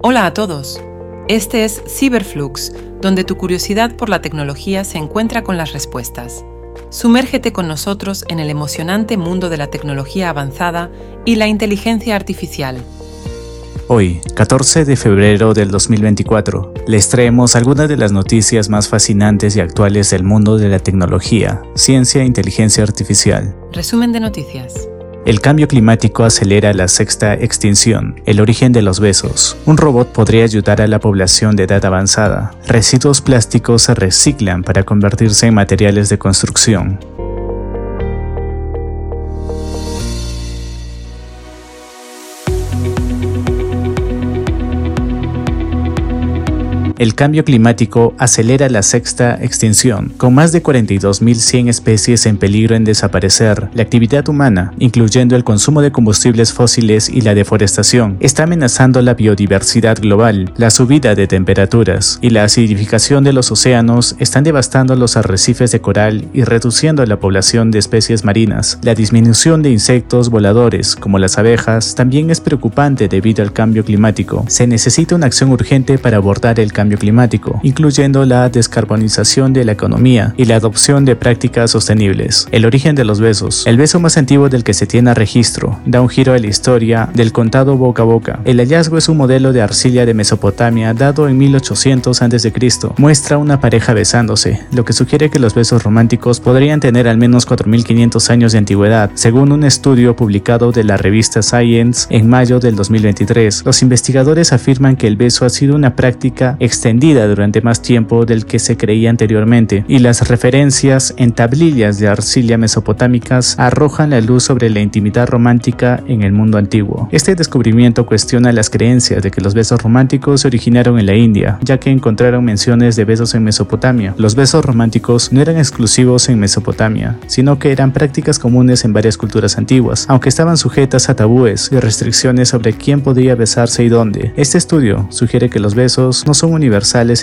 Hola a todos. Este es Cyberflux, donde tu curiosidad por la tecnología se encuentra con las respuestas. Sumérgete con nosotros en el emocionante mundo de la tecnología avanzada y la inteligencia artificial. Hoy, 14 de febrero del 2024, les traemos algunas de las noticias más fascinantes y actuales del mundo de la tecnología, ciencia e inteligencia artificial. Resumen de noticias. El cambio climático acelera la sexta extinción, el origen de los besos. Un robot podría ayudar a la población de edad avanzada. Residuos plásticos se reciclan para convertirse en materiales de construcción. El cambio climático acelera la sexta extinción, con más de 42.100 especies en peligro en desaparecer. La actividad humana, incluyendo el consumo de combustibles fósiles y la deforestación, está amenazando la biodiversidad global. La subida de temperaturas y la acidificación de los océanos están devastando los arrecifes de coral y reduciendo la población de especies marinas. La disminución de insectos voladores, como las abejas, también es preocupante debido al cambio climático. Se necesita una acción urgente para abordar el cambio climático, incluyendo la descarbonización de la economía y la adopción de prácticas sostenibles. El origen de los besos. El beso más antiguo del que se tiene registro da un giro a la historia del contado boca a boca. El hallazgo es un modelo de arcilla de Mesopotamia dado en 1800 a.C. Muestra una pareja besándose, lo que sugiere que los besos románticos podrían tener al menos 4500 años de antigüedad, según un estudio publicado de la revista Science en mayo del 2023. Los investigadores afirman que el beso ha sido una práctica extendida durante más tiempo del que se creía anteriormente, y las referencias en tablillas de arcilla mesopotámicas arrojan la luz sobre la intimidad romántica en el mundo antiguo. Este descubrimiento cuestiona las creencias de que los besos románticos se originaron en la India, ya que encontraron menciones de besos en Mesopotamia. Los besos románticos no eran exclusivos en Mesopotamia, sino que eran prácticas comunes en varias culturas antiguas, aunque estaban sujetas a tabúes y restricciones sobre quién podía besarse y dónde. Este estudio sugiere que los besos no son universales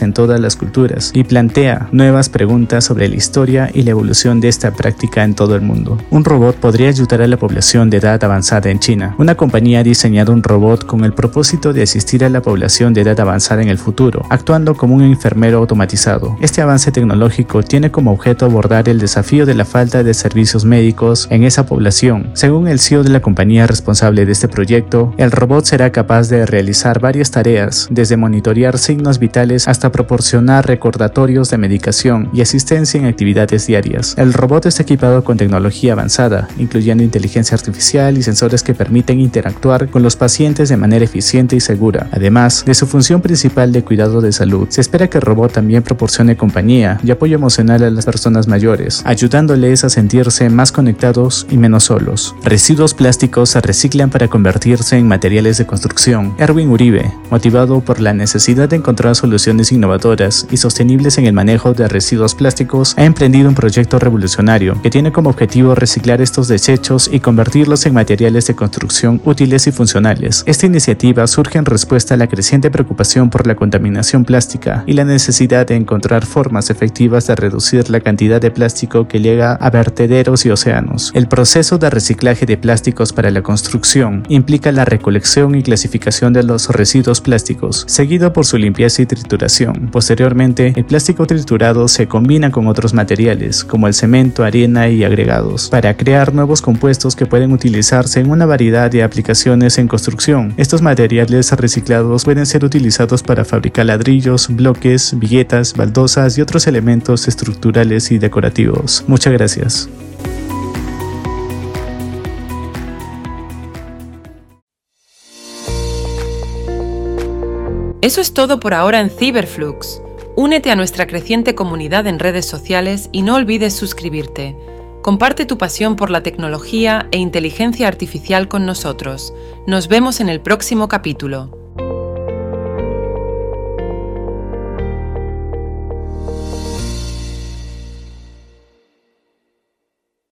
en todas las culturas y plantea nuevas preguntas sobre la historia y la evolución de esta práctica en todo el mundo. Un robot podría ayudar a la población de edad avanzada en China. Una compañía ha diseñado un robot con el propósito de asistir a la población de edad avanzada en el futuro, actuando como un enfermero automatizado. Este avance tecnológico tiene como objeto abordar el desafío de la falta de servicios médicos en esa población. Según el CEO de la compañía responsable de este proyecto, el robot será capaz de realizar varias tareas, desde monitorear signos hasta proporcionar recordatorios de medicación y asistencia en actividades diarias. El robot está equipado con tecnología avanzada, incluyendo inteligencia artificial y sensores que permiten interactuar con los pacientes de manera eficiente y segura. Además de su función principal de cuidado de salud, se espera que el robot también proporcione compañía y apoyo emocional a las personas mayores, ayudándoles a sentirse más conectados y menos solos. Residuos plásticos se reciclan para convertirse en materiales de construcción. Erwin Uribe, motivado por la necesidad de encontrar soluciones innovadoras y sostenibles en el manejo de residuos plásticos, ha emprendido un proyecto revolucionario que tiene como objetivo reciclar estos desechos y convertirlos en materiales de construcción útiles y funcionales. Esta iniciativa surge en respuesta a la creciente preocupación por la contaminación plástica y la necesidad de encontrar formas efectivas de reducir la cantidad de plástico que llega a vertederos y océanos. El proceso de reciclaje de plásticos para la construcción implica la recolección y clasificación de los residuos plásticos, seguido por su limpieza y trituración. Posteriormente, el plástico triturado se combina con otros materiales, como el cemento, arena y agregados, para crear nuevos compuestos que pueden utilizarse en una variedad de aplicaciones en construcción. Estos materiales reciclados pueden ser utilizados para fabricar ladrillos, bloques, viguetas, baldosas y otros elementos estructurales y decorativos. Muchas gracias. Eso es todo por ahora en Cyberflux. Únete a nuestra creciente comunidad en redes sociales y no olvides suscribirte. Comparte tu pasión por la tecnología e inteligencia artificial con nosotros. Nos vemos en el próximo capítulo.